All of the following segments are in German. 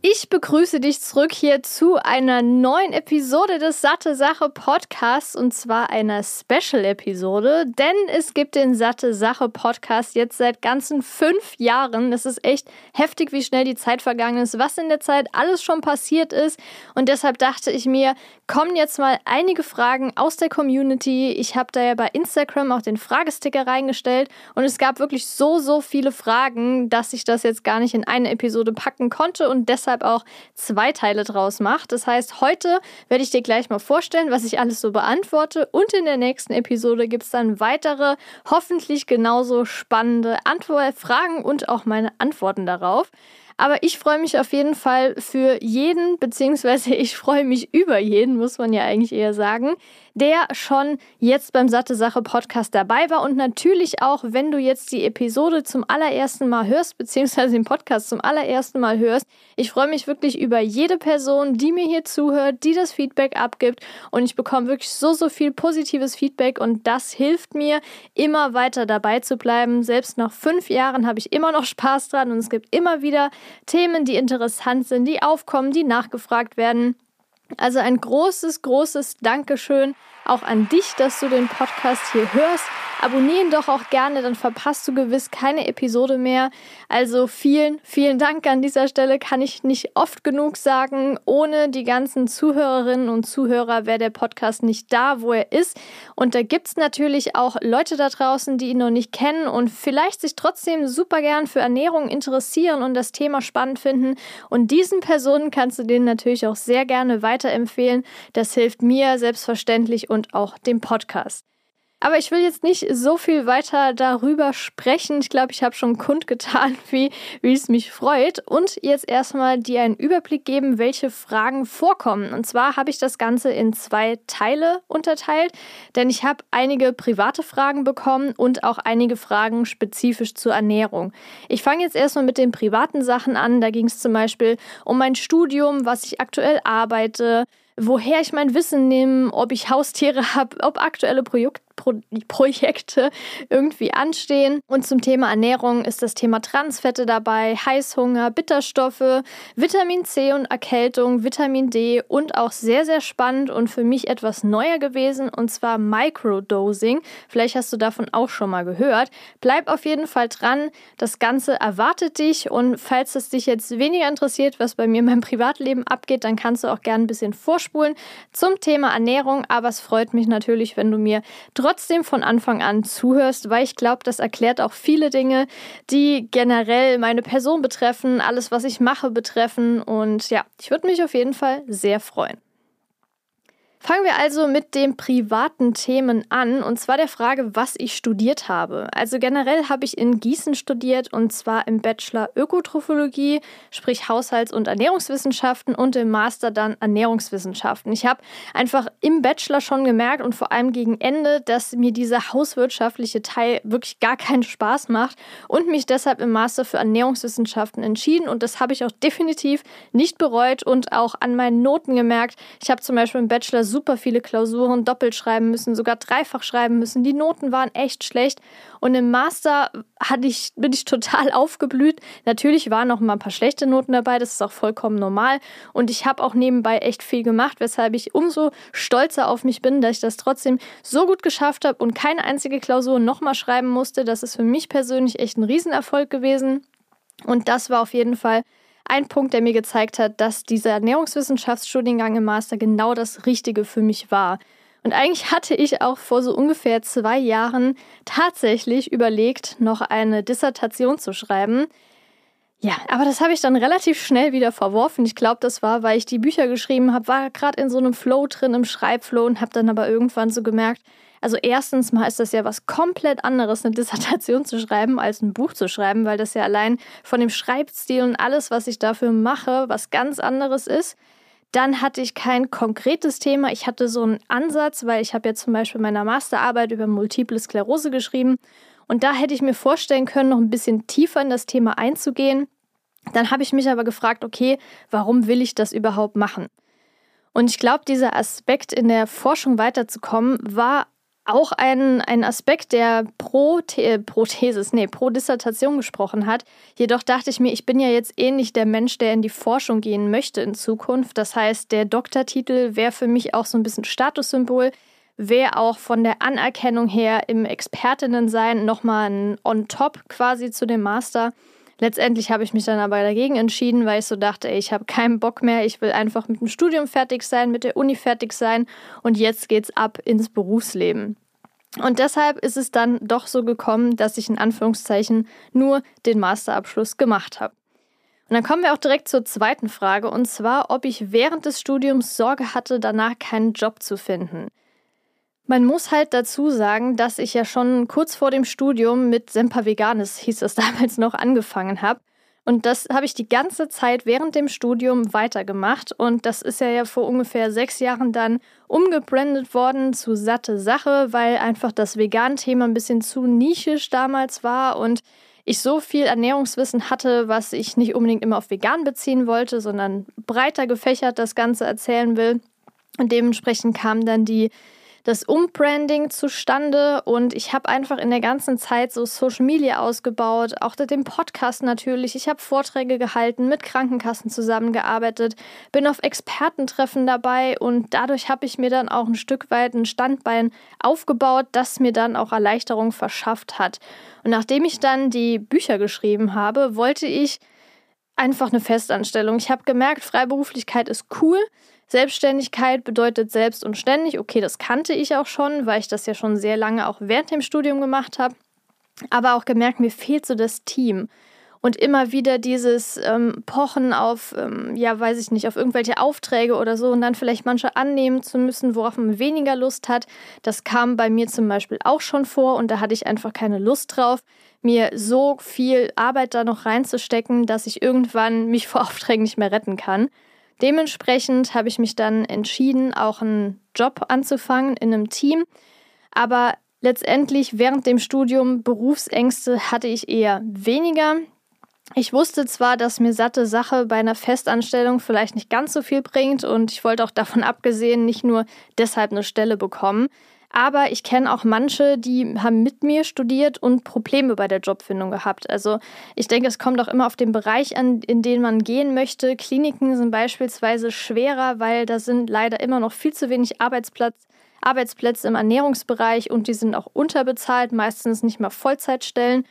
Ich begrüße dich zurück hier zu einer neuen Episode des Satte Sache Podcasts und zwar einer Special-Episode, denn es gibt den Satte Sache Podcast jetzt seit ganzen fünf Jahren. Es ist echt heftig, wie schnell die Zeit vergangen ist, was in der Zeit alles schon passiert ist und deshalb dachte ich mir, kommen jetzt mal einige Fragen aus der Community. Ich habe da ja bei Instagram auch den Fragesticker reingestellt und es gab wirklich so, so viele Fragen, dass ich das jetzt gar nicht in eine Episode packen konnte und deshalb deshalb auch zwei Teile draus macht. Das heißt, heute werde ich dir gleich mal vorstellen, was ich alles so beantworte und in der nächsten Episode gibt es dann weitere, hoffentlich genauso spannende Antwort Fragen und auch meine Antworten darauf. Aber ich freue mich auf jeden Fall für jeden, beziehungsweise ich freue mich über jeden, muss man ja eigentlich eher sagen, der schon jetzt beim Satte Sache Podcast dabei war und natürlich auch, wenn du jetzt die Episode zum allerersten Mal hörst, beziehungsweise den Podcast zum allerersten Mal hörst. Ich freue mich wirklich über jede Person, die mir hier zuhört, die das Feedback abgibt und ich bekomme wirklich so, so viel positives Feedback und das hilft mir, immer weiter dabei zu bleiben. Selbst nach fünf Jahren habe ich immer noch Spaß dran und es gibt immer wieder Themen, die interessant sind, die aufkommen, die nachgefragt werden. Also ein großes, großes Dankeschön auch an dich, dass du den Podcast hier hörst. Abonnieren doch auch gerne, dann verpasst du gewiss keine Episode mehr. Also vielen, vielen Dank an dieser Stelle. Kann ich nicht oft genug sagen. Ohne die ganzen Zuhörerinnen und Zuhörer wäre der Podcast nicht da, wo er ist. Und da gibt es natürlich auch Leute da draußen, die ihn noch nicht kennen und vielleicht sich trotzdem super gern für Ernährung interessieren und das Thema spannend finden. Und diesen Personen kannst du den natürlich auch sehr gerne weiterempfehlen. Das hilft mir selbstverständlich und auch dem Podcast. Aber ich will jetzt nicht so viel weiter darüber sprechen. Ich glaube, ich habe schon kundgetan, wie, wie es mich freut. Und jetzt erstmal dir einen Überblick geben, welche Fragen vorkommen. Und zwar habe ich das Ganze in zwei Teile unterteilt, denn ich habe einige private Fragen bekommen und auch einige Fragen spezifisch zur Ernährung. Ich fange jetzt erstmal mit den privaten Sachen an. Da ging es zum Beispiel um mein Studium, was ich aktuell arbeite, woher ich mein Wissen nehme, ob ich Haustiere habe, ob aktuelle Projek Pro Projekte irgendwie anstehen. Und zum Thema Ernährung ist das Thema Transfette dabei, Heißhunger, Bitterstoffe, Vitamin C und Erkältung, Vitamin D und auch sehr, sehr spannend und für mich etwas neuer gewesen und zwar Microdosing. Vielleicht hast du davon auch schon mal gehört. Bleib auf jeden Fall dran. Das Ganze erwartet dich und falls es dich jetzt weniger interessiert, was bei mir in meinem Privatleben abgeht, dann kannst du auch gerne ein bisschen vorspulen zum Thema Ernährung. Aber es freut mich natürlich, wenn du mir trotzdem trotzdem von Anfang an zuhörst, weil ich glaube, das erklärt auch viele Dinge, die generell meine Person betreffen, alles, was ich mache, betreffen. Und ja, ich würde mich auf jeden Fall sehr freuen. Fangen wir also mit den privaten Themen an, und zwar der Frage, was ich studiert habe. Also generell habe ich in Gießen studiert, und zwar im Bachelor Ökotrophologie, sprich Haushalts- und Ernährungswissenschaften, und im Master dann Ernährungswissenschaften. Ich habe einfach im Bachelor schon gemerkt und vor allem gegen Ende, dass mir dieser hauswirtschaftliche Teil wirklich gar keinen Spaß macht und mich deshalb im Master für Ernährungswissenschaften entschieden. Und das habe ich auch definitiv nicht bereut und auch an meinen Noten gemerkt. Ich habe zum Beispiel im Bachelor super viele Klausuren doppelt schreiben müssen, sogar dreifach schreiben müssen. Die Noten waren echt schlecht. Und im Master hatte ich, bin ich total aufgeblüht. Natürlich waren noch mal ein paar schlechte Noten dabei, das ist auch vollkommen normal. Und ich habe auch nebenbei echt viel gemacht, weshalb ich umso stolzer auf mich bin, dass ich das trotzdem so gut geschafft habe und keine einzige Klausur nochmal schreiben musste. Das ist für mich persönlich echt ein Riesenerfolg gewesen. Und das war auf jeden Fall ein Punkt, der mir gezeigt hat, dass dieser Ernährungswissenschaftsstudiengang im Master genau das Richtige für mich war. Und eigentlich hatte ich auch vor so ungefähr zwei Jahren tatsächlich überlegt, noch eine Dissertation zu schreiben. Ja, aber das habe ich dann relativ schnell wieder verworfen. Ich glaube, das war, weil ich die Bücher geschrieben habe, war gerade in so einem Flow drin, im Schreibflow und habe dann aber irgendwann so gemerkt, also erstens mal ist das ja was komplett anderes, eine Dissertation zu schreiben, als ein Buch zu schreiben, weil das ja allein von dem Schreibstil und alles, was ich dafür mache, was ganz anderes ist. Dann hatte ich kein konkretes Thema. Ich hatte so einen Ansatz, weil ich habe ja zum Beispiel meine Masterarbeit über Multiple Sklerose geschrieben. Und da hätte ich mir vorstellen können, noch ein bisschen tiefer in das Thema einzugehen. Dann habe ich mich aber gefragt, okay, warum will ich das überhaupt machen? Und ich glaube, dieser Aspekt in der Forschung weiterzukommen war auch ein, ein Aspekt, der pro, The pro Thesis, nee, pro Dissertation gesprochen hat. Jedoch dachte ich mir, ich bin ja jetzt ähnlich der Mensch, der in die Forschung gehen möchte in Zukunft. Das heißt, der Doktortitel wäre für mich auch so ein bisschen Statussymbol, wäre auch von der Anerkennung her im Expertinnensein nochmal ein On-Top quasi zu dem Master. Letztendlich habe ich mich dann aber dagegen entschieden, weil ich so dachte, ich habe keinen Bock mehr, ich will einfach mit dem Studium fertig sein, mit der Uni fertig sein und jetzt geht's ab ins Berufsleben. Und deshalb ist es dann doch so gekommen, dass ich in Anführungszeichen nur den Masterabschluss gemacht habe. Und dann kommen wir auch direkt zur zweiten Frage, und zwar, ob ich während des Studiums Sorge hatte, danach keinen Job zu finden. Man muss halt dazu sagen, dass ich ja schon kurz vor dem Studium mit Semper Veganis, hieß es damals noch, angefangen habe. Und das habe ich die ganze Zeit während dem Studium weitergemacht. Und das ist ja, ja vor ungefähr sechs Jahren dann umgebrandet worden zu satte Sache, weil einfach das Vegan-Thema ein bisschen zu nischisch damals war und ich so viel Ernährungswissen hatte, was ich nicht unbedingt immer auf vegan beziehen wollte, sondern breiter gefächert das Ganze erzählen will. Und dementsprechend kam dann die das Umbranding zustande und ich habe einfach in der ganzen Zeit so Social Media ausgebaut, auch den Podcast natürlich. Ich habe Vorträge gehalten, mit Krankenkassen zusammengearbeitet, bin auf Expertentreffen dabei und dadurch habe ich mir dann auch ein Stück weit ein Standbein aufgebaut, das mir dann auch Erleichterung verschafft hat. Und nachdem ich dann die Bücher geschrieben habe, wollte ich einfach eine Festanstellung. Ich habe gemerkt, Freiberuflichkeit ist cool. Selbstständigkeit bedeutet selbst und ständig. Okay, das kannte ich auch schon, weil ich das ja schon sehr lange auch während dem Studium gemacht habe. Aber auch gemerkt, mir fehlt so das Team. Und immer wieder dieses ähm, Pochen auf, ähm, ja, weiß ich nicht, auf irgendwelche Aufträge oder so und dann vielleicht manche annehmen zu müssen, worauf man weniger Lust hat. Das kam bei mir zum Beispiel auch schon vor und da hatte ich einfach keine Lust drauf, mir so viel Arbeit da noch reinzustecken, dass ich irgendwann mich vor Aufträgen nicht mehr retten kann. Dementsprechend habe ich mich dann entschieden, auch einen Job anzufangen in einem Team. Aber letztendlich während dem Studium Berufsängste hatte ich eher weniger. Ich wusste zwar, dass mir satte Sache bei einer Festanstellung vielleicht nicht ganz so viel bringt und ich wollte auch davon abgesehen nicht nur deshalb eine Stelle bekommen, aber ich kenne auch manche, die haben mit mir studiert und Probleme bei der Jobfindung gehabt. Also ich denke, es kommt auch immer auf den Bereich an, in den man gehen möchte. Kliniken sind beispielsweise schwerer, weil da sind leider immer noch viel zu wenig Arbeitsplatz, Arbeitsplätze im Ernährungsbereich und die sind auch unterbezahlt, meistens nicht mal Vollzeitstellen.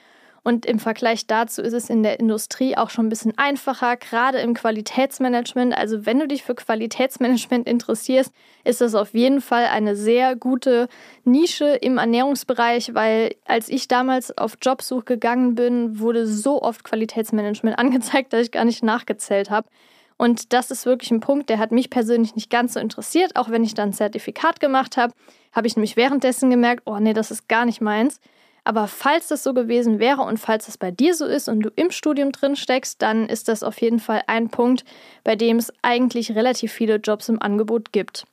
Und im Vergleich dazu ist es in der Industrie auch schon ein bisschen einfacher, gerade im Qualitätsmanagement. Also wenn du dich für Qualitätsmanagement interessierst, ist das auf jeden Fall eine sehr gute Nische im Ernährungsbereich, weil als ich damals auf Jobsuch gegangen bin, wurde so oft Qualitätsmanagement angezeigt, dass ich gar nicht nachgezählt habe. Und das ist wirklich ein Punkt, der hat mich persönlich nicht ganz so interessiert. Auch wenn ich dann ein Zertifikat gemacht habe, habe ich nämlich währenddessen gemerkt, oh nee, das ist gar nicht meins. Aber falls das so gewesen wäre und falls es bei dir so ist und du im Studium drin steckst, dann ist das auf jeden Fall ein Punkt, bei dem es eigentlich relativ viele Jobs im Angebot gibt.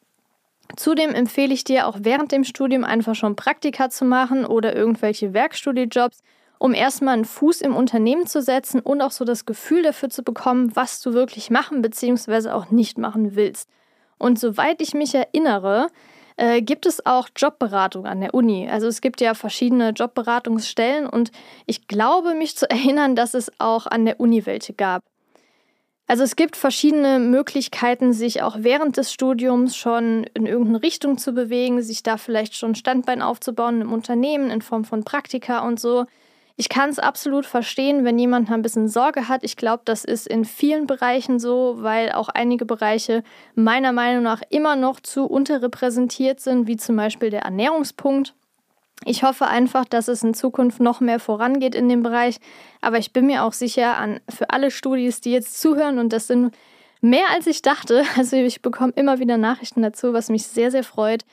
Zudem empfehle ich dir auch während dem Studium einfach schon Praktika zu machen oder irgendwelche Werkstudiejobs, um erstmal einen Fuß im Unternehmen zu setzen und auch so das Gefühl dafür zu bekommen, was du wirklich machen bzw. auch nicht machen willst. Und soweit ich mich erinnere, äh, gibt es auch Jobberatung an der Uni. Also es gibt ja verschiedene Jobberatungsstellen und ich glaube mich zu erinnern, dass es auch an der Uni welche gab. Also es gibt verschiedene Möglichkeiten, sich auch während des Studiums schon in irgendeine Richtung zu bewegen, sich da vielleicht schon Standbein aufzubauen im Unternehmen in Form von Praktika und so. Ich kann es absolut verstehen, wenn jemand ein bisschen Sorge hat. Ich glaube, das ist in vielen Bereichen so, weil auch einige Bereiche meiner Meinung nach immer noch zu unterrepräsentiert sind, wie zum Beispiel der Ernährungspunkt. Ich hoffe einfach, dass es in Zukunft noch mehr vorangeht in dem Bereich. Aber ich bin mir auch sicher, an, für alle Studis, die jetzt zuhören, und das sind mehr als ich dachte, also ich bekomme immer wieder Nachrichten dazu, was mich sehr, sehr freut.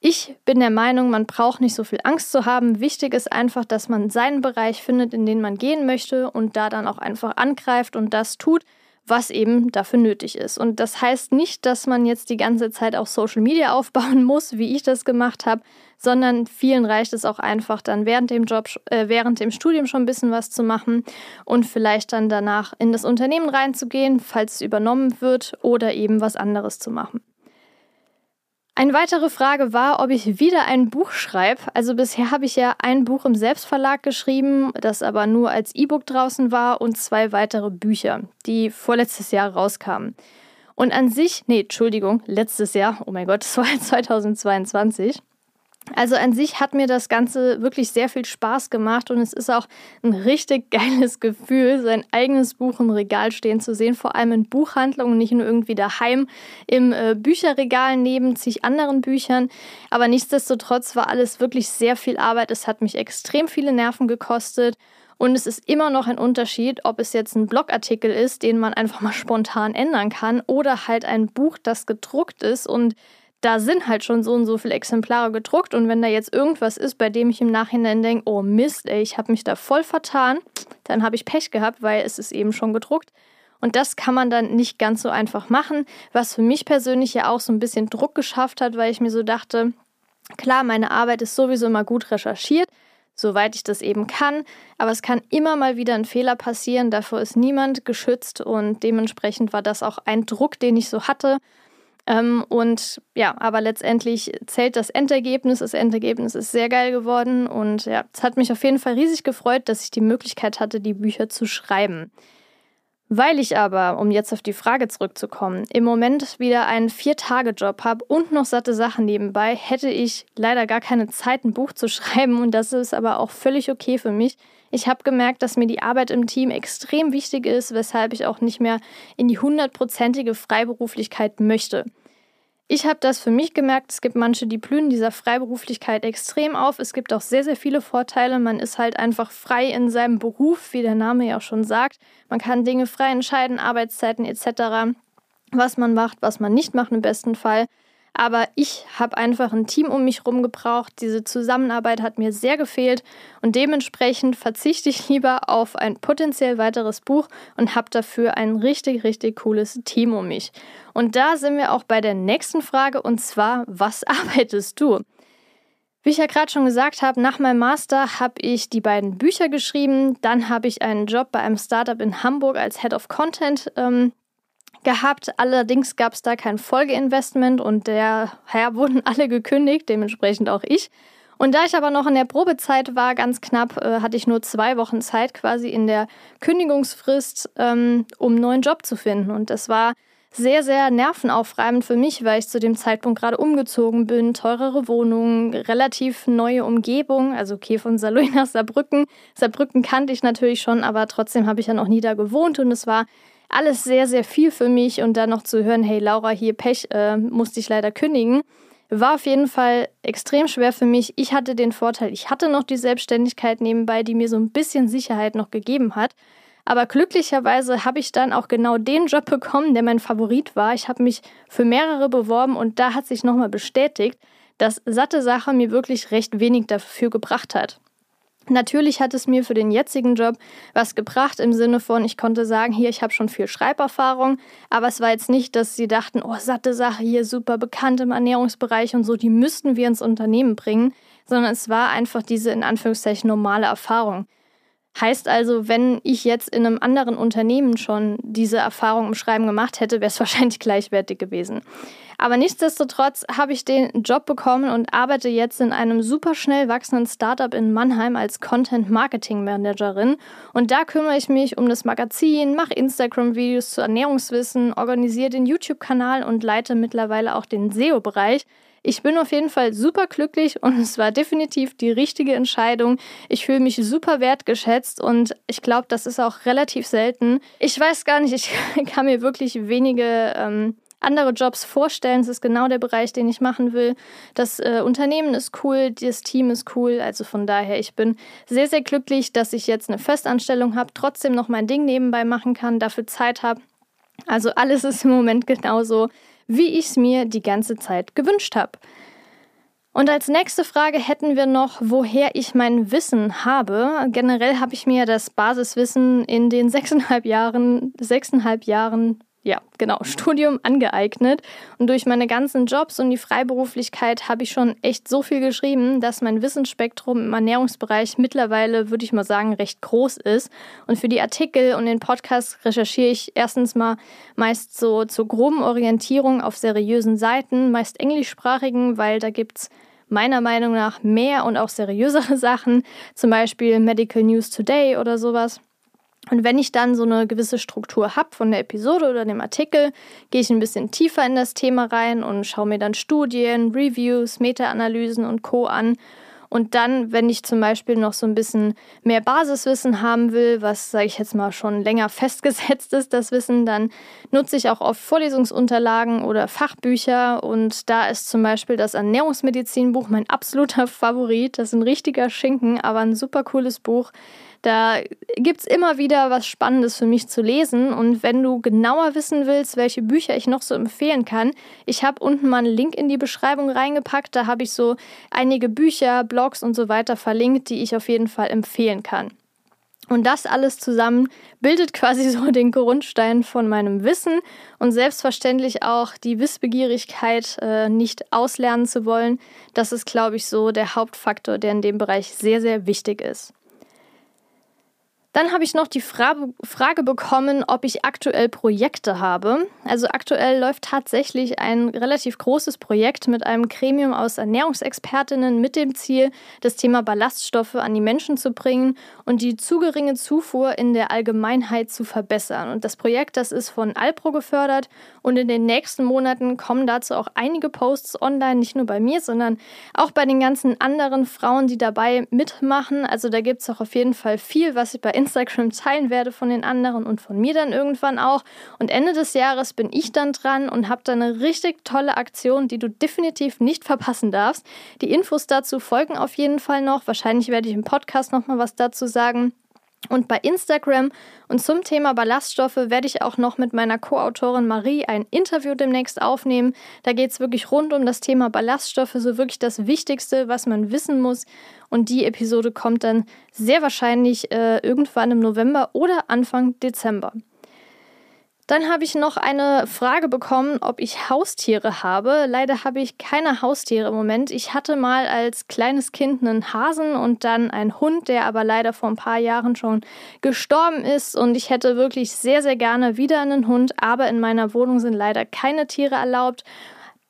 Ich bin der Meinung, man braucht nicht so viel Angst zu haben. Wichtig ist einfach, dass man seinen Bereich findet, in den man gehen möchte und da dann auch einfach angreift und das tut, was eben dafür nötig ist. Und das heißt nicht, dass man jetzt die ganze Zeit auch Social Media aufbauen muss, wie ich das gemacht habe, sondern vielen reicht es auch einfach dann während dem Job, äh, während dem Studium schon ein bisschen was zu machen und vielleicht dann danach in das Unternehmen reinzugehen, falls es übernommen wird oder eben was anderes zu machen. Eine weitere Frage war, ob ich wieder ein Buch schreibe. Also bisher habe ich ja ein Buch im Selbstverlag geschrieben, das aber nur als E-Book draußen war und zwei weitere Bücher, die vorletztes Jahr rauskamen. Und an sich, nee, Entschuldigung, letztes Jahr, oh mein Gott, das war 2022. Also an sich hat mir das Ganze wirklich sehr viel Spaß gemacht und es ist auch ein richtig geiles Gefühl, sein eigenes Buch im Regal stehen zu sehen, vor allem in Buchhandlungen, nicht nur irgendwie daheim im äh, Bücherregal neben zig anderen Büchern. Aber nichtsdestotrotz war alles wirklich sehr viel Arbeit. Es hat mich extrem viele Nerven gekostet. Und es ist immer noch ein Unterschied, ob es jetzt ein Blogartikel ist, den man einfach mal spontan ändern kann, oder halt ein Buch, das gedruckt ist und da sind halt schon so und so viele Exemplare gedruckt und wenn da jetzt irgendwas ist, bei dem ich im Nachhinein denke, oh Mist, ey, ich habe mich da voll vertan, dann habe ich Pech gehabt, weil es ist eben schon gedruckt. Und das kann man dann nicht ganz so einfach machen, was für mich persönlich ja auch so ein bisschen Druck geschafft hat, weil ich mir so dachte, klar, meine Arbeit ist sowieso immer gut recherchiert, soweit ich das eben kann, aber es kann immer mal wieder ein Fehler passieren, davor ist niemand geschützt und dementsprechend war das auch ein Druck, den ich so hatte. Ähm, und ja, aber letztendlich zählt das Endergebnis. Das Endergebnis ist sehr geil geworden und ja, es hat mich auf jeden Fall riesig gefreut, dass ich die Möglichkeit hatte, die Bücher zu schreiben. Weil ich aber, um jetzt auf die Frage zurückzukommen, im Moment wieder einen Vier-Tage-Job habe und noch satte Sachen nebenbei, hätte ich leider gar keine Zeit, ein Buch zu schreiben und das ist aber auch völlig okay für mich. Ich habe gemerkt, dass mir die Arbeit im Team extrem wichtig ist, weshalb ich auch nicht mehr in die hundertprozentige Freiberuflichkeit möchte. Ich habe das für mich gemerkt, es gibt manche, die blühen dieser Freiberuflichkeit extrem auf. Es gibt auch sehr, sehr viele Vorteile. Man ist halt einfach frei in seinem Beruf, wie der Name ja auch schon sagt. Man kann Dinge frei entscheiden, Arbeitszeiten etc., was man macht, was man nicht macht im besten Fall. Aber ich habe einfach ein Team um mich herum gebraucht. Diese Zusammenarbeit hat mir sehr gefehlt und dementsprechend verzichte ich lieber auf ein potenziell weiteres Buch und habe dafür ein richtig, richtig cooles Team um mich. Und da sind wir auch bei der nächsten Frage und zwar, was arbeitest du? Wie ich ja gerade schon gesagt habe, nach meinem Master habe ich die beiden Bücher geschrieben. Dann habe ich einen Job bei einem Startup in Hamburg als Head of Content ähm, gehabt. Allerdings gab es da kein Folgeinvestment und daher wurden alle gekündigt, dementsprechend auch ich. Und da ich aber noch in der Probezeit war, ganz knapp, äh, hatte ich nur zwei Wochen Zeit quasi in der Kündigungsfrist, ähm, um einen neuen Job zu finden. Und das war sehr, sehr nervenaufreibend für mich, weil ich zu dem Zeitpunkt gerade umgezogen bin, teurere Wohnungen, relativ neue Umgebung, also okay, von Saloy nach Saarbrücken. Saarbrücken kannte ich natürlich schon, aber trotzdem habe ich ja noch nie da gewohnt und es war alles sehr, sehr viel für mich und dann noch zu hören, hey Laura, hier Pech, äh, musste ich leider kündigen, war auf jeden Fall extrem schwer für mich. Ich hatte den Vorteil, ich hatte noch die Selbstständigkeit nebenbei, die mir so ein bisschen Sicherheit noch gegeben hat. Aber glücklicherweise habe ich dann auch genau den Job bekommen, der mein Favorit war. Ich habe mich für mehrere beworben und da hat sich nochmal bestätigt, dass satte Sache mir wirklich recht wenig dafür gebracht hat. Natürlich hat es mir für den jetzigen Job was gebracht im Sinne von, ich konnte sagen, hier, ich habe schon viel Schreiberfahrung, aber es war jetzt nicht, dass sie dachten, oh, satte Sache hier, super bekannt im Ernährungsbereich und so, die müssten wir ins Unternehmen bringen, sondern es war einfach diese in Anführungszeichen normale Erfahrung. Heißt also, wenn ich jetzt in einem anderen Unternehmen schon diese Erfahrung im Schreiben gemacht hätte, wäre es wahrscheinlich gleichwertig gewesen. Aber nichtsdestotrotz habe ich den Job bekommen und arbeite jetzt in einem super schnell wachsenden Startup in Mannheim als Content Marketing Managerin. Und da kümmere ich mich um das Magazin, mache Instagram-Videos zu Ernährungswissen, organisiere den YouTube-Kanal und leite mittlerweile auch den SEO-Bereich. Ich bin auf jeden Fall super glücklich und es war definitiv die richtige Entscheidung. Ich fühle mich super wertgeschätzt und ich glaube, das ist auch relativ selten. Ich weiß gar nicht, ich kann mir wirklich wenige ähm, andere Jobs vorstellen. Es ist genau der Bereich, den ich machen will. Das äh, Unternehmen ist cool, das Team ist cool. Also von daher, ich bin sehr, sehr glücklich, dass ich jetzt eine Festanstellung habe, trotzdem noch mein Ding nebenbei machen kann, dafür Zeit habe. Also alles ist im Moment genauso, wie ich es mir die ganze Zeit gewünscht habe. Und als nächste Frage hätten wir noch, woher ich mein Wissen habe. Generell habe ich mir das Basiswissen in den sechseinhalb Jahren, sechseinhalb Jahren ja, genau, Studium angeeignet. Und durch meine ganzen Jobs und die Freiberuflichkeit habe ich schon echt so viel geschrieben, dass mein Wissensspektrum im Ernährungsbereich mittlerweile, würde ich mal sagen, recht groß ist. Und für die Artikel und den Podcast recherchiere ich erstens mal meist so zur groben Orientierung auf seriösen Seiten, meist englischsprachigen, weil da gibt es meiner Meinung nach mehr und auch seriösere Sachen, zum Beispiel Medical News Today oder sowas. Und wenn ich dann so eine gewisse Struktur habe von der Episode oder dem Artikel, gehe ich ein bisschen tiefer in das Thema rein und schaue mir dann Studien, Reviews, Meta-Analysen und Co. an. Und dann, wenn ich zum Beispiel noch so ein bisschen mehr Basiswissen haben will, was, sage ich jetzt mal, schon länger festgesetzt ist, das Wissen, dann nutze ich auch oft Vorlesungsunterlagen oder Fachbücher. Und da ist zum Beispiel das Ernährungsmedizinbuch mein absoluter Favorit. Das ist ein richtiger Schinken, aber ein super cooles Buch da gibt es immer wieder was Spannendes für mich zu lesen. Und wenn du genauer wissen willst, welche Bücher ich noch so empfehlen kann, ich habe unten mal einen Link in die Beschreibung reingepackt. Da habe ich so einige Bücher, Blogs und so weiter verlinkt, die ich auf jeden Fall empfehlen kann. Und das alles zusammen bildet quasi so den Grundstein von meinem Wissen und selbstverständlich auch die Wissbegierigkeit, äh, nicht auslernen zu wollen. Das ist, glaube ich, so der Hauptfaktor, der in dem Bereich sehr, sehr wichtig ist. Dann habe ich noch die Fra Frage bekommen, ob ich aktuell Projekte habe. Also aktuell läuft tatsächlich ein relativ großes Projekt mit einem Gremium aus Ernährungsexpertinnen mit dem Ziel, das Thema Ballaststoffe an die Menschen zu bringen und die zu geringe Zufuhr in der Allgemeinheit zu verbessern. Und das Projekt, das ist von Alpro gefördert und in den nächsten Monaten kommen dazu auch einige Posts online, nicht nur bei mir, sondern auch bei den ganzen anderen Frauen, die dabei mitmachen. Also da gibt es auch auf jeden Fall viel, was ich bei Instagram teilen werde von den anderen und von mir dann irgendwann auch. Und Ende des Jahres bin ich dann dran und habe dann eine richtig tolle Aktion, die du definitiv nicht verpassen darfst. Die Infos dazu folgen auf jeden Fall noch. Wahrscheinlich werde ich im Podcast nochmal was dazu sagen. Und bei Instagram und zum Thema Ballaststoffe werde ich auch noch mit meiner Co-Autorin Marie ein Interview demnächst aufnehmen. Da geht es wirklich rund um das Thema Ballaststoffe, so wirklich das Wichtigste, was man wissen muss. Und die Episode kommt dann sehr wahrscheinlich äh, irgendwann im November oder Anfang Dezember. Dann habe ich noch eine Frage bekommen, ob ich Haustiere habe. Leider habe ich keine Haustiere im Moment. Ich hatte mal als kleines Kind einen Hasen und dann einen Hund, der aber leider vor ein paar Jahren schon gestorben ist. Und ich hätte wirklich sehr, sehr gerne wieder einen Hund, aber in meiner Wohnung sind leider keine Tiere erlaubt.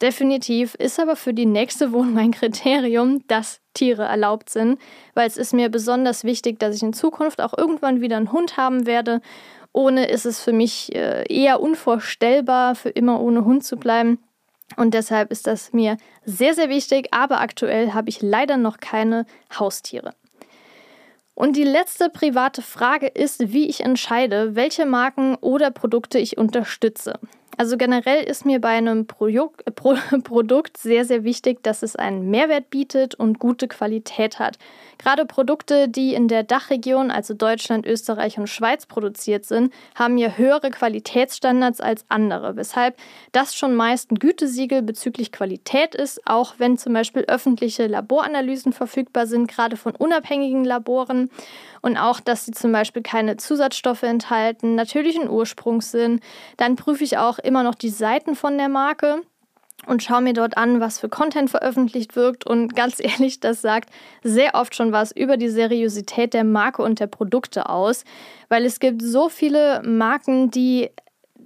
Definitiv ist aber für die nächste Wohnung ein Kriterium, dass Tiere erlaubt sind, weil es ist mir besonders wichtig, dass ich in Zukunft auch irgendwann wieder einen Hund haben werde ohne ist es für mich äh, eher unvorstellbar, für immer ohne Hund zu bleiben. Und deshalb ist das mir sehr, sehr wichtig. Aber aktuell habe ich leider noch keine Haustiere. Und die letzte private Frage ist, wie ich entscheide, welche Marken oder Produkte ich unterstütze. Also generell ist mir bei einem Pro Produkt sehr, sehr wichtig, dass es einen Mehrwert bietet und gute Qualität hat. Gerade Produkte, die in der Dachregion, also Deutschland, Österreich und Schweiz produziert sind, haben ja höhere Qualitätsstandards als andere, weshalb das schon meist ein Gütesiegel bezüglich Qualität ist, auch wenn zum Beispiel öffentliche Laboranalysen verfügbar sind, gerade von unabhängigen Laboren und auch, dass sie zum Beispiel keine Zusatzstoffe enthalten, natürlichen Ursprungs sind. Dann prüfe ich auch immer noch die Seiten von der Marke und schaue mir dort an, was für Content veröffentlicht wird. Und ganz ehrlich, das sagt sehr oft schon was über die Seriosität der Marke und der Produkte aus, weil es gibt so viele Marken, die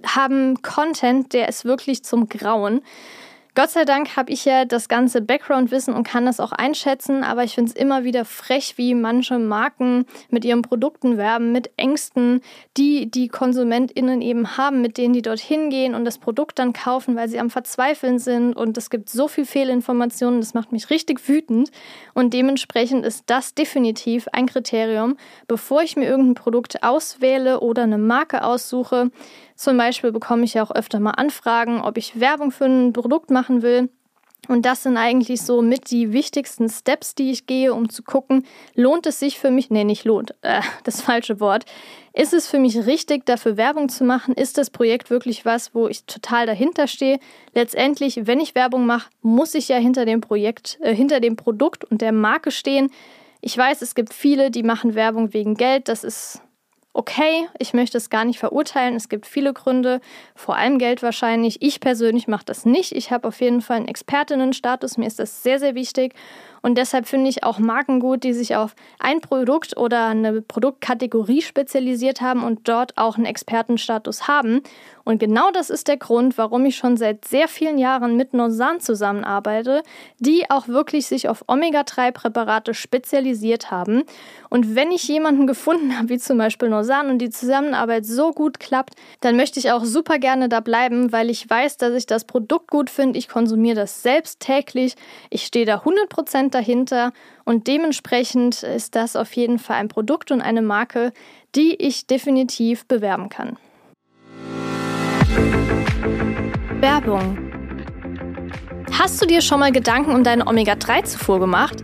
haben Content, der ist wirklich zum Grauen. Gott sei Dank habe ich ja das ganze Background-Wissen und kann das auch einschätzen, aber ich finde es immer wieder frech, wie manche Marken mit ihren Produkten werben, mit Ängsten, die die KonsumentInnen eben haben, mit denen die dorthin gehen und das Produkt dann kaufen, weil sie am Verzweifeln sind und es gibt so viel Fehlinformationen, das macht mich richtig wütend. Und dementsprechend ist das definitiv ein Kriterium, bevor ich mir irgendein Produkt auswähle oder eine Marke aussuche, Zum Beispiel bekomme ich ja auch öfter mal Anfragen, ob ich Werbung für ein Produkt machen will. Und das sind eigentlich so mit die wichtigsten Steps, die ich gehe, um zu gucken, lohnt es sich für mich, nee, nicht lohnt, äh, das falsche Wort, ist es für mich richtig, dafür Werbung zu machen? Ist das Projekt wirklich was, wo ich total dahinter stehe? Letztendlich, wenn ich Werbung mache, muss ich ja hinter dem Projekt, äh, hinter dem Produkt und der Marke stehen. Ich weiß, es gibt viele, die machen Werbung wegen Geld. Das ist okay. Ich möchte es gar nicht verurteilen. Es gibt viele Gründe, vor allem Geld wahrscheinlich. Ich persönlich mache das nicht. Ich habe auf jeden Fall einen Expertinnenstatus. Mir ist das sehr, sehr wichtig. Und deshalb finde ich auch Marken gut, die sich auf ein Produkt oder eine Produktkategorie spezialisiert haben und dort auch einen Expertenstatus haben. Und genau das ist der Grund, warum ich schon seit sehr vielen Jahren mit Nosan zusammenarbeite, die auch wirklich sich auf Omega-3-Präparate spezialisiert haben. Und wenn ich jemanden gefunden habe, wie zum Beispiel Nosan, und die Zusammenarbeit so gut klappt, dann möchte ich auch super gerne da bleiben, weil ich weiß, dass ich das Produkt gut finde. Ich konsumiere das selbst täglich. Ich stehe da 100% dahinter und dementsprechend ist das auf jeden Fall ein Produkt und eine Marke, die ich definitiv bewerben kann. Werbung. Hast du dir schon mal Gedanken um deine Omega-3-Zufuhr gemacht?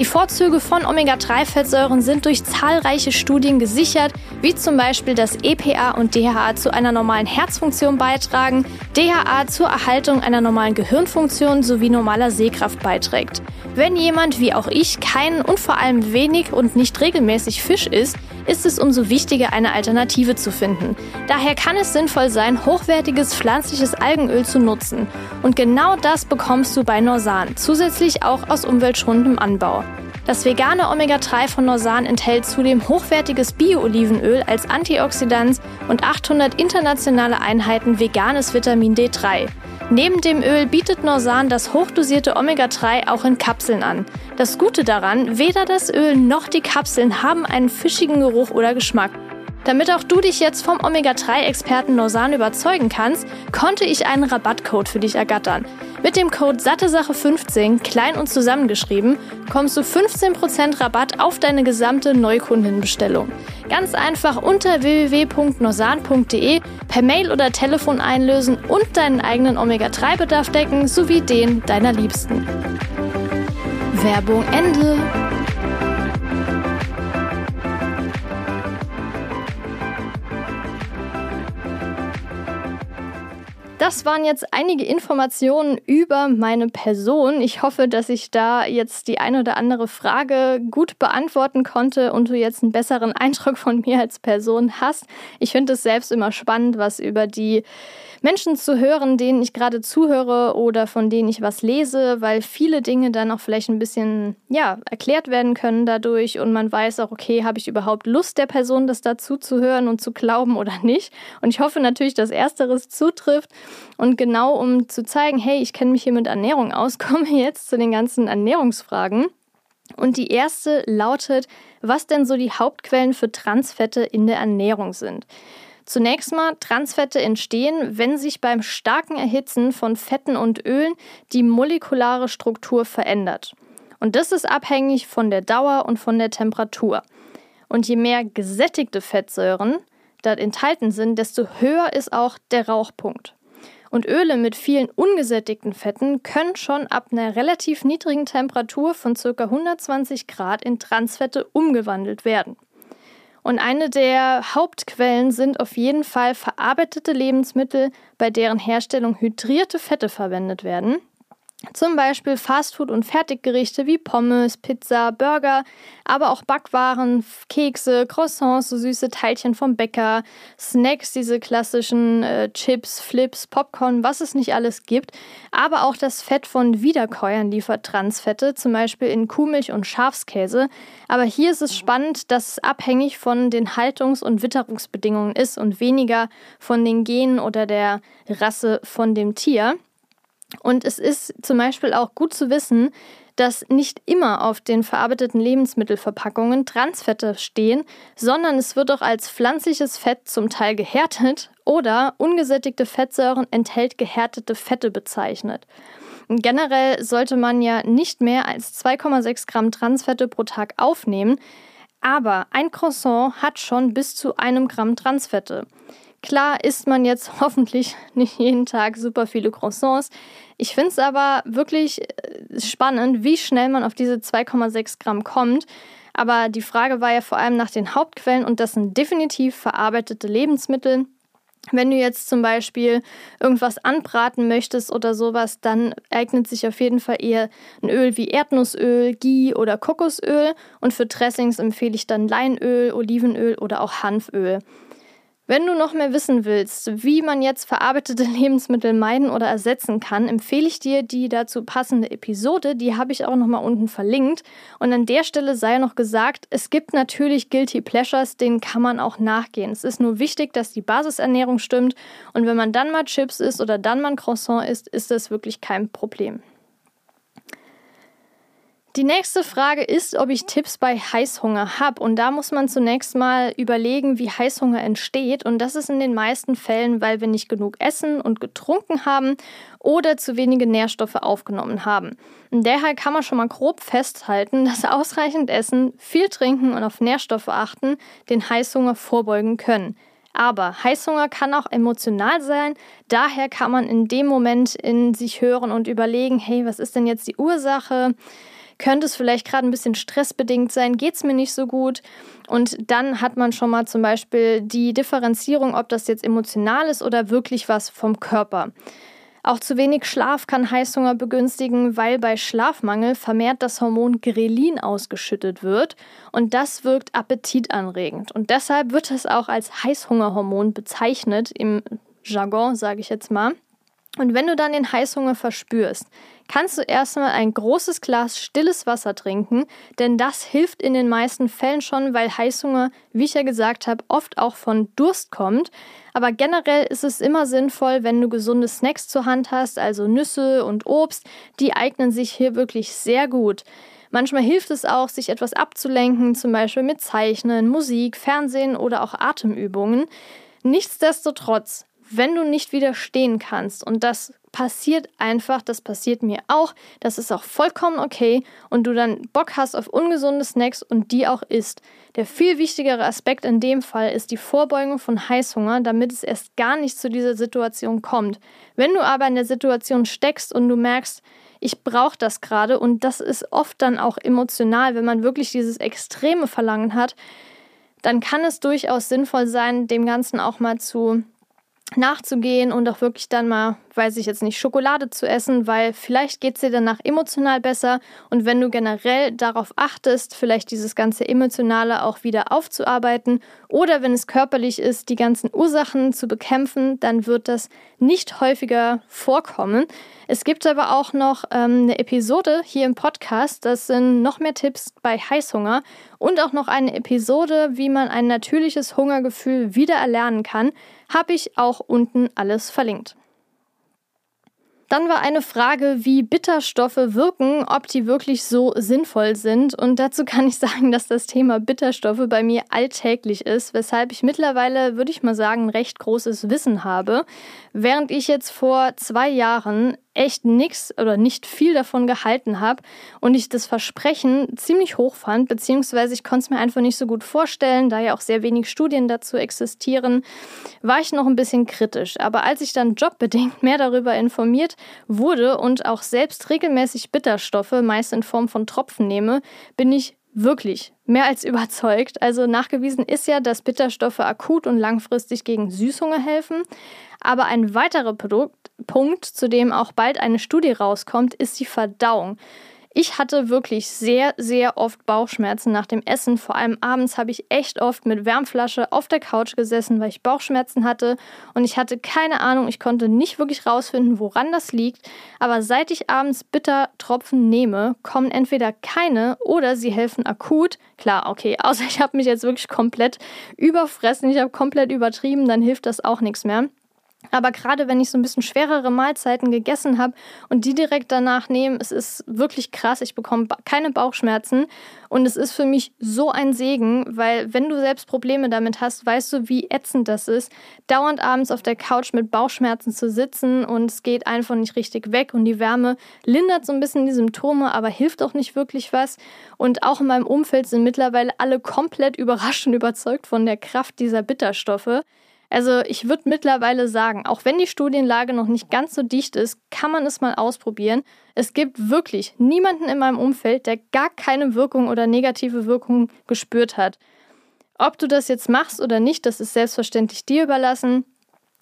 Die Vorzüge von Omega-3-Fettsäuren sind durch zahlreiche Studien gesichert, wie zum Beispiel, dass EPA und DHA zu einer normalen Herzfunktion beitragen, DHA zur Erhaltung einer normalen Gehirnfunktion sowie normaler Sehkraft beiträgt. Wenn jemand wie auch ich keinen und vor allem wenig und nicht regelmäßig Fisch isst, ist es umso wichtiger, eine Alternative zu finden. Daher kann es sinnvoll sein, hochwertiges pflanzliches Algenöl zu nutzen. Und genau das bekommst du bei Norsan, zusätzlich auch aus umweltschonendem Anbau. Das vegane Omega-3 von Norsan enthält zudem hochwertiges Bio-Olivenöl als Antioxidant und 800 internationale Einheiten veganes Vitamin D3. Neben dem Öl bietet Norsan das hochdosierte Omega-3 auch in Kapseln an. Das Gute daran, weder das Öl noch die Kapseln haben einen fischigen Geruch oder Geschmack. Damit auch du dich jetzt vom Omega-3-Experten Norsan überzeugen kannst, konnte ich einen Rabattcode für dich ergattern. Mit dem Code SatteSache15, klein und zusammengeschrieben, kommst du 15% Rabatt auf deine gesamte Neukundenbestellung. Ganz einfach unter www.norsan.de per Mail oder Telefon einlösen und deinen eigenen Omega-3-Bedarf decken sowie den deiner Liebsten. Werbung Ende. Das waren jetzt einige Informationen über meine Person. Ich hoffe, dass ich da jetzt die eine oder andere Frage gut beantworten konnte und du jetzt einen besseren Eindruck von mir als Person hast. Ich finde es selbst immer spannend, was über die Menschen zu hören, denen ich gerade zuhöre oder von denen ich was lese, weil viele Dinge dann auch vielleicht ein bisschen, ja, erklärt werden können dadurch und man weiß auch, okay, habe ich überhaupt Lust der Person, das dazu zu hören und zu glauben oder nicht? Und ich hoffe natürlich, dass Ersteres zutrifft. Und genau um zu zeigen, hey, ich kenne mich hier mit Ernährung aus, komme jetzt zu den ganzen Ernährungsfragen. Und die erste lautet, was denn so die Hauptquellen für Transfette in der Ernährung sind. Zunächst mal, Transfette entstehen, wenn sich beim starken Erhitzen von Fetten und Ölen die molekulare Struktur verändert. Und das ist abhängig von der Dauer und von der Temperatur. Und je mehr gesättigte Fettsäuren dort enthalten sind, desto höher ist auch der Rauchpunkt. Und Öle mit vielen ungesättigten Fetten können schon ab einer relativ niedrigen Temperatur von ca. 120 Grad in Transfette umgewandelt werden. Und eine der Hauptquellen sind auf jeden Fall verarbeitete Lebensmittel, bei deren Herstellung hydrierte Fette verwendet werden. Zum Beispiel Fastfood- und Fertiggerichte wie Pommes, Pizza, Burger, aber auch Backwaren, Kekse, Croissants, so süße Teilchen vom Bäcker, Snacks, diese klassischen äh, Chips, Flips, Popcorn, was es nicht alles gibt. Aber auch das Fett von Wiederkäuern liefert Transfette, zum Beispiel in Kuhmilch und Schafskäse. Aber hier ist es spannend, dass es abhängig von den Haltungs- und Witterungsbedingungen ist und weniger von den Genen oder der Rasse von dem Tier. Und es ist zum Beispiel auch gut zu wissen, dass nicht immer auf den verarbeiteten Lebensmittelverpackungen Transfette stehen, sondern es wird auch als pflanzliches Fett zum Teil gehärtet oder ungesättigte Fettsäuren enthält gehärtete Fette bezeichnet. Generell sollte man ja nicht mehr als 2,6 Gramm Transfette pro Tag aufnehmen, aber ein Croissant hat schon bis zu einem Gramm Transfette. Klar isst man jetzt hoffentlich nicht jeden Tag super viele Croissants. Ich finde es aber wirklich äh, spannend, wie schnell man auf diese 2,6 Gramm kommt. Aber die Frage war ja vor allem nach den Hauptquellen und das sind definitiv verarbeitete Lebensmittel. Wenn du jetzt zum Beispiel irgendwas anbraten möchtest oder sowas, dann eignet sich auf jeden Fall eher ein Öl wie Erdnussöl, Ghee oder Kokosöl. Und für Dressings empfehle ich dann Leinöl, Olivenöl oder auch Hanföl. Wenn du noch mehr wissen willst, wie man jetzt verarbeitete Lebensmittel meiden oder ersetzen kann, empfehle ich dir die dazu passende Episode. Die habe ich auch noch mal unten verlinkt. Und an der Stelle sei noch gesagt, es gibt natürlich Guilty Pleasures, denen kann man auch nachgehen. Es ist nur wichtig, dass die Basisernährung stimmt. Und wenn man dann mal Chips isst oder dann mal ein Croissant isst, ist das wirklich kein Problem. Die nächste Frage ist, ob ich Tipps bei Heißhunger habe. Und da muss man zunächst mal überlegen, wie Heißhunger entsteht. Und das ist in den meisten Fällen, weil wir nicht genug essen und getrunken haben oder zu wenige Nährstoffe aufgenommen haben. Und daher kann man schon mal grob festhalten, dass ausreichend Essen, viel Trinken und auf Nährstoffe achten den Heißhunger vorbeugen können. Aber Heißhunger kann auch emotional sein. Daher kann man in dem Moment in sich hören und überlegen, hey, was ist denn jetzt die Ursache? Könnte es vielleicht gerade ein bisschen stressbedingt sein, geht es mir nicht so gut. Und dann hat man schon mal zum Beispiel die Differenzierung, ob das jetzt emotional ist oder wirklich was vom Körper. Auch zu wenig Schlaf kann Heißhunger begünstigen, weil bei Schlafmangel vermehrt das Hormon Grelin ausgeschüttet wird und das wirkt appetitanregend. Und deshalb wird es auch als Heißhungerhormon bezeichnet, im Jargon sage ich jetzt mal. Und wenn du dann den Heißhunger verspürst, kannst du erstmal ein großes Glas stilles Wasser trinken, denn das hilft in den meisten Fällen schon, weil Heißhunger, wie ich ja gesagt habe, oft auch von Durst kommt. Aber generell ist es immer sinnvoll, wenn du gesunde Snacks zur Hand hast, also Nüsse und Obst, die eignen sich hier wirklich sehr gut. Manchmal hilft es auch, sich etwas abzulenken, zum Beispiel mit Zeichnen, Musik, Fernsehen oder auch Atemübungen. Nichtsdestotrotz, wenn du nicht widerstehen kannst und das passiert einfach, das passiert mir auch, das ist auch vollkommen okay und du dann Bock hast auf ungesunde Snacks und die auch isst. Der viel wichtigere Aspekt in dem Fall ist die Vorbeugung von Heißhunger, damit es erst gar nicht zu dieser Situation kommt. Wenn du aber in der Situation steckst und du merkst, ich brauche das gerade und das ist oft dann auch emotional, wenn man wirklich dieses extreme Verlangen hat, dann kann es durchaus sinnvoll sein, dem Ganzen auch mal zu nachzugehen und auch wirklich dann mal, weiß ich jetzt nicht, Schokolade zu essen, weil vielleicht geht es dir danach emotional besser. Und wenn du generell darauf achtest, vielleicht dieses ganze Emotionale auch wieder aufzuarbeiten oder wenn es körperlich ist, die ganzen Ursachen zu bekämpfen, dann wird das nicht häufiger vorkommen. Es gibt aber auch noch ähm, eine Episode hier im Podcast, das sind noch mehr Tipps bei Heißhunger und auch noch eine Episode, wie man ein natürliches Hungergefühl wieder erlernen kann habe ich auch unten alles verlinkt. Dann war eine Frage, wie Bitterstoffe wirken, ob die wirklich so sinnvoll sind. Und dazu kann ich sagen, dass das Thema Bitterstoffe bei mir alltäglich ist, weshalb ich mittlerweile, würde ich mal sagen, recht großes Wissen habe. Während ich jetzt vor zwei Jahren echt nichts oder nicht viel davon gehalten habe und ich das Versprechen ziemlich hoch fand, beziehungsweise ich konnte es mir einfach nicht so gut vorstellen, da ja auch sehr wenig Studien dazu existieren, war ich noch ein bisschen kritisch. Aber als ich dann jobbedingt mehr darüber informiert wurde und auch selbst regelmäßig Bitterstoffe, meist in Form von Tropfen nehme, bin ich wirklich mehr als überzeugt. Also nachgewiesen ist ja, dass Bitterstoffe akut und langfristig gegen Süßhunger helfen. Aber ein weiterer Produkt, Punkt, zu dem auch bald eine Studie rauskommt, ist die Verdauung. Ich hatte wirklich sehr, sehr oft Bauchschmerzen nach dem Essen. Vor allem abends habe ich echt oft mit Wärmflasche auf der Couch gesessen, weil ich Bauchschmerzen hatte. Und ich hatte keine Ahnung, ich konnte nicht wirklich rausfinden, woran das liegt. Aber seit ich abends Bittertropfen nehme, kommen entweder keine oder sie helfen akut. Klar, okay, außer ich habe mich jetzt wirklich komplett überfressen, ich habe komplett übertrieben, dann hilft das auch nichts mehr. Aber gerade wenn ich so ein bisschen schwerere Mahlzeiten gegessen habe und die direkt danach nehme, es ist wirklich krass. Ich bekomme keine Bauchschmerzen und es ist für mich so ein Segen, weil wenn du selbst Probleme damit hast, weißt du, wie ätzend das ist, dauernd abends auf der Couch mit Bauchschmerzen zu sitzen und es geht einfach nicht richtig weg und die Wärme lindert so ein bisschen die Symptome, aber hilft auch nicht wirklich was. Und auch in meinem Umfeld sind mittlerweile alle komplett überrascht und überzeugt von der Kraft dieser Bitterstoffe. Also ich würde mittlerweile sagen, auch wenn die Studienlage noch nicht ganz so dicht ist, kann man es mal ausprobieren. Es gibt wirklich niemanden in meinem Umfeld, der gar keine Wirkung oder negative Wirkung gespürt hat. Ob du das jetzt machst oder nicht, das ist selbstverständlich dir überlassen.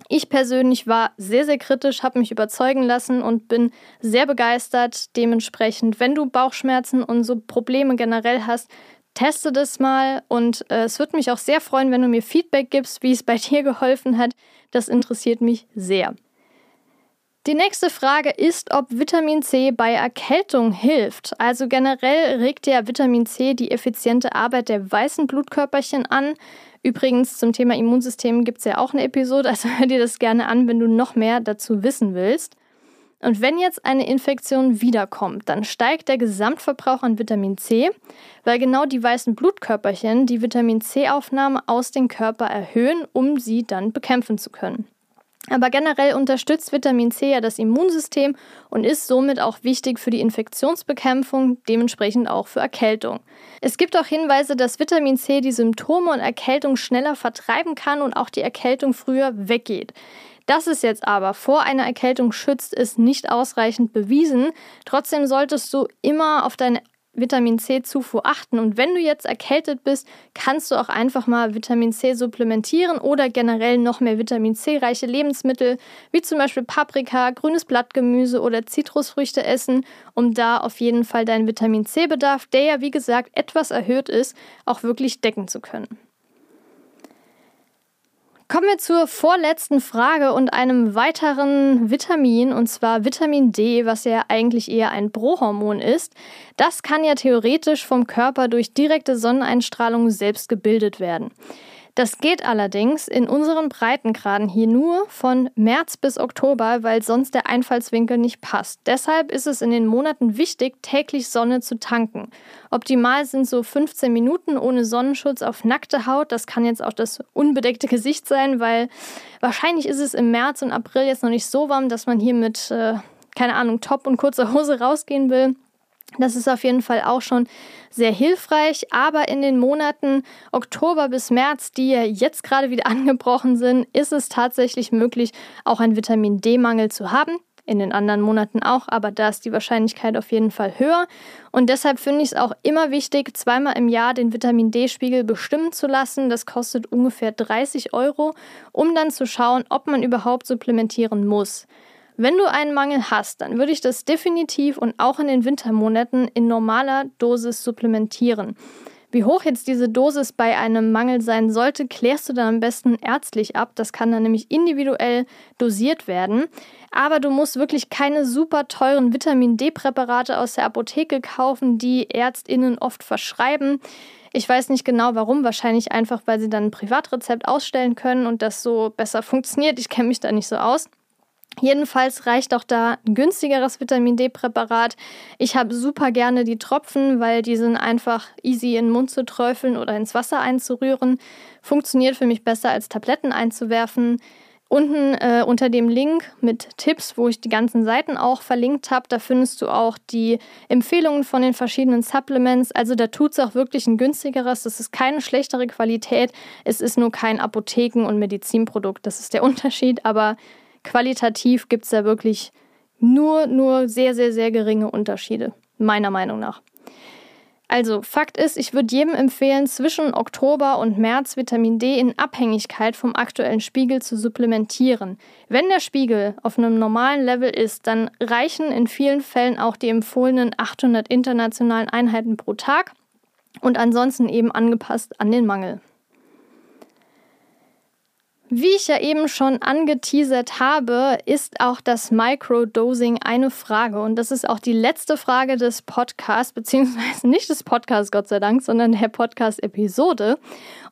Ich persönlich war sehr, sehr kritisch, habe mich überzeugen lassen und bin sehr begeistert. Dementsprechend, wenn du Bauchschmerzen und so Probleme generell hast, teste das mal und äh, es würde mich auch sehr freuen, wenn du mir Feedback gibst, wie es bei dir geholfen hat. Das interessiert mich sehr. Die nächste Frage ist, ob Vitamin C bei Erkältung hilft. Also generell regt ja Vitamin C die effiziente Arbeit der weißen Blutkörperchen an. Übrigens zum Thema Immunsystem gibt es ja auch eine Episode, also hör dir das gerne an, wenn du noch mehr dazu wissen willst. Und wenn jetzt eine Infektion wiederkommt, dann steigt der Gesamtverbrauch an Vitamin C, weil genau die weißen Blutkörperchen die Vitamin C-Aufnahme aus dem Körper erhöhen, um sie dann bekämpfen zu können. Aber generell unterstützt Vitamin C ja das Immunsystem und ist somit auch wichtig für die Infektionsbekämpfung, dementsprechend auch für Erkältung. Es gibt auch Hinweise, dass Vitamin C die Symptome und Erkältung schneller vertreiben kann und auch die Erkältung früher weggeht. Dass es jetzt aber vor einer Erkältung schützt, ist nicht ausreichend bewiesen. Trotzdem solltest du immer auf deine Vitamin C-Zufuhr achten. Und wenn du jetzt erkältet bist, kannst du auch einfach mal Vitamin C supplementieren oder generell noch mehr Vitamin C-reiche Lebensmittel, wie zum Beispiel Paprika, grünes Blattgemüse oder Zitrusfrüchte essen, um da auf jeden Fall deinen Vitamin C-Bedarf, der ja wie gesagt etwas erhöht ist, auch wirklich decken zu können. Kommen wir zur vorletzten Frage und einem weiteren Vitamin, und zwar Vitamin D, was ja eigentlich eher ein Prohormon ist. Das kann ja theoretisch vom Körper durch direkte Sonneneinstrahlung selbst gebildet werden. Das geht allerdings in unseren Breitengraden hier nur von März bis Oktober, weil sonst der Einfallswinkel nicht passt. Deshalb ist es in den Monaten wichtig, täglich Sonne zu tanken. Optimal sind so 15 Minuten ohne Sonnenschutz auf nackte Haut. Das kann jetzt auch das unbedeckte Gesicht sein, weil wahrscheinlich ist es im März und April jetzt noch nicht so warm, dass man hier mit, äh, keine Ahnung, Top und kurzer Hose rausgehen will. Das ist auf jeden Fall auch schon sehr hilfreich, aber in den Monaten Oktober bis März, die ja jetzt gerade wieder angebrochen sind, ist es tatsächlich möglich, auch einen Vitamin D-Mangel zu haben. In den anderen Monaten auch, aber da ist die Wahrscheinlichkeit auf jeden Fall höher. Und deshalb finde ich es auch immer wichtig, zweimal im Jahr den Vitamin D-Spiegel bestimmen zu lassen. Das kostet ungefähr 30 Euro, um dann zu schauen, ob man überhaupt supplementieren muss. Wenn du einen Mangel hast, dann würde ich das definitiv und auch in den Wintermonaten in normaler Dosis supplementieren. Wie hoch jetzt diese Dosis bei einem Mangel sein sollte, klärst du dann am besten ärztlich ab. Das kann dann nämlich individuell dosiert werden. Aber du musst wirklich keine super teuren Vitamin D-Präparate aus der Apotheke kaufen, die Ärztinnen oft verschreiben. Ich weiß nicht genau warum, wahrscheinlich einfach, weil sie dann ein Privatrezept ausstellen können und das so besser funktioniert. Ich kenne mich da nicht so aus. Jedenfalls reicht auch da ein günstigeres Vitamin D-Präparat. Ich habe super gerne die Tropfen, weil die sind einfach easy in den Mund zu träufeln oder ins Wasser einzurühren. Funktioniert für mich besser als Tabletten einzuwerfen. Unten äh, unter dem Link mit Tipps, wo ich die ganzen Seiten auch verlinkt habe, da findest du auch die Empfehlungen von den verschiedenen Supplements. Also da tut es auch wirklich ein günstigeres. Das ist keine schlechtere Qualität. Es ist nur kein Apotheken- und Medizinprodukt. Das ist der Unterschied. Aber qualitativ gibt es da wirklich nur, nur sehr, sehr, sehr geringe Unterschiede, meiner Meinung nach. Also, Fakt ist, ich würde jedem empfehlen, zwischen Oktober und März Vitamin D in Abhängigkeit vom aktuellen Spiegel zu supplementieren. Wenn der Spiegel auf einem normalen Level ist, dann reichen in vielen Fällen auch die empfohlenen 800 internationalen Einheiten pro Tag und ansonsten eben angepasst an den Mangel. Wie ich ja eben schon angeteasert habe, ist auch das Microdosing eine Frage. Und das ist auch die letzte Frage des Podcasts, beziehungsweise nicht des Podcasts, Gott sei Dank, sondern der Podcast-Episode.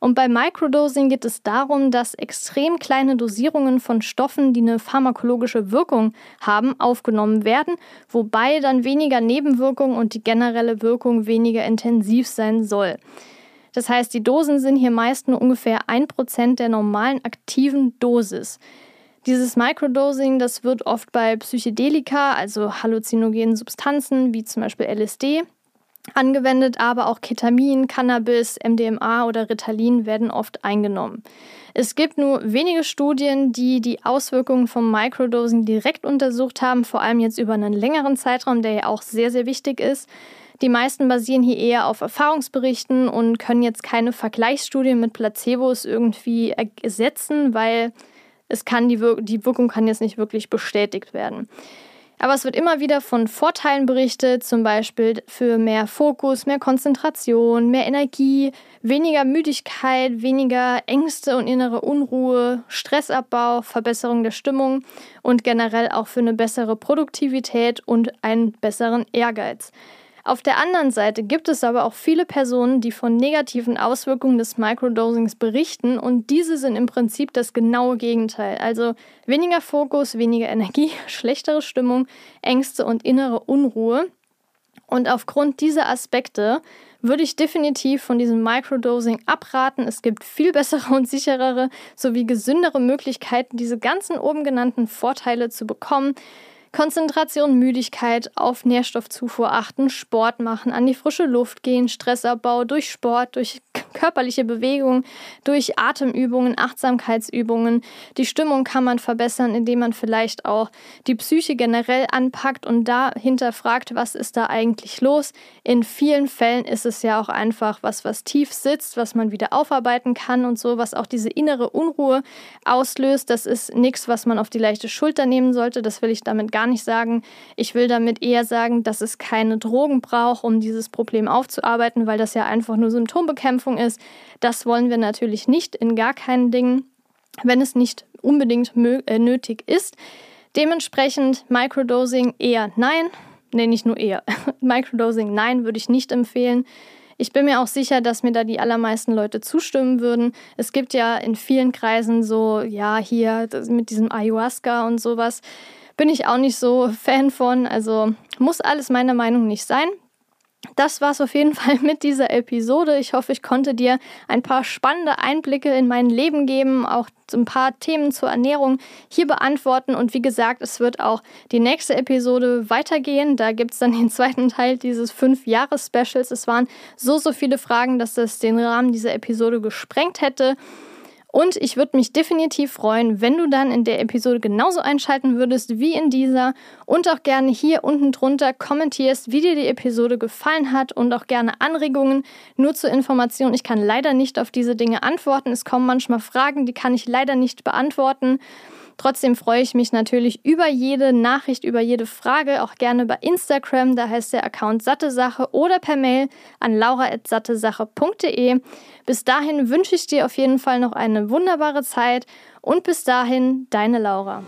Und bei Microdosing geht es darum, dass extrem kleine Dosierungen von Stoffen, die eine pharmakologische Wirkung haben, aufgenommen werden, wobei dann weniger Nebenwirkungen und die generelle Wirkung weniger intensiv sein soll. Das heißt, die Dosen sind hier meist nur ungefähr 1% der normalen aktiven Dosis. Dieses Microdosing, das wird oft bei Psychedelika, also halluzinogenen Substanzen wie zum Beispiel LSD, angewendet, aber auch Ketamin, Cannabis, MDMA oder Ritalin werden oft eingenommen. Es gibt nur wenige Studien, die die Auswirkungen vom Microdosing direkt untersucht haben, vor allem jetzt über einen längeren Zeitraum, der ja auch sehr, sehr wichtig ist. Die meisten basieren hier eher auf Erfahrungsberichten und können jetzt keine Vergleichsstudien mit Placebos irgendwie ersetzen, weil es kann die, Wir die Wirkung kann jetzt nicht wirklich bestätigt werden. Aber es wird immer wieder von Vorteilen berichtet, zum Beispiel für mehr Fokus, mehr Konzentration, mehr Energie, weniger Müdigkeit, weniger Ängste und innere Unruhe, Stressabbau, Verbesserung der Stimmung und generell auch für eine bessere Produktivität und einen besseren Ehrgeiz. Auf der anderen Seite gibt es aber auch viele Personen, die von negativen Auswirkungen des Microdosings berichten und diese sind im Prinzip das genaue Gegenteil. Also weniger Fokus, weniger Energie, schlechtere Stimmung, Ängste und innere Unruhe. Und aufgrund dieser Aspekte würde ich definitiv von diesem Microdosing abraten. Es gibt viel bessere und sicherere sowie gesündere Möglichkeiten, diese ganzen oben genannten Vorteile zu bekommen. Konzentration, Müdigkeit, auf Nährstoffzufuhr achten, Sport machen, an die frische Luft gehen, Stressabbau durch Sport, durch körperliche Bewegung, durch Atemübungen, Achtsamkeitsübungen. Die Stimmung kann man verbessern, indem man vielleicht auch die Psyche generell anpackt und dahinter fragt, was ist da eigentlich los. In vielen Fällen ist es ja auch einfach was, was tief sitzt, was man wieder aufarbeiten kann und so, was auch diese innere Unruhe auslöst. Das ist nichts, was man auf die leichte Schulter nehmen sollte. Das will ich damit gar nicht sagen. Ich will damit eher sagen, dass es keine Drogen braucht, um dieses Problem aufzuarbeiten, weil das ja einfach nur Symptombekämpfung ist. Das wollen wir natürlich nicht in gar keinen Dingen, wenn es nicht unbedingt äh, nötig ist. Dementsprechend Microdosing eher nein. Nee, nicht nur eher. Microdosing nein, würde ich nicht empfehlen. Ich bin mir auch sicher, dass mir da die allermeisten Leute zustimmen würden. Es gibt ja in vielen Kreisen so, ja, hier mit diesem Ayahuasca und sowas bin ich auch nicht so Fan von. Also muss alles meiner Meinung nicht sein. Das war es auf jeden Fall mit dieser Episode. Ich hoffe, ich konnte dir ein paar spannende Einblicke in mein Leben geben, auch ein paar Themen zur Ernährung hier beantworten. Und wie gesagt, es wird auch die nächste Episode weitergehen. Da gibt es dann den zweiten Teil dieses Fünf-Jahres-Specials. Es waren so, so viele Fragen, dass das den Rahmen dieser Episode gesprengt hätte. Und ich würde mich definitiv freuen, wenn du dann in der Episode genauso einschalten würdest wie in dieser und auch gerne hier unten drunter kommentierst, wie dir die Episode gefallen hat und auch gerne Anregungen. Nur zur Information, ich kann leider nicht auf diese Dinge antworten. Es kommen manchmal Fragen, die kann ich leider nicht beantworten. Trotzdem freue ich mich natürlich über jede Nachricht, über jede Frage, auch gerne bei Instagram, da heißt der Account Satte Sache oder per Mail an laura.sattesache.de. Bis dahin wünsche ich dir auf jeden Fall noch eine wunderbare Zeit und bis dahin, deine Laura.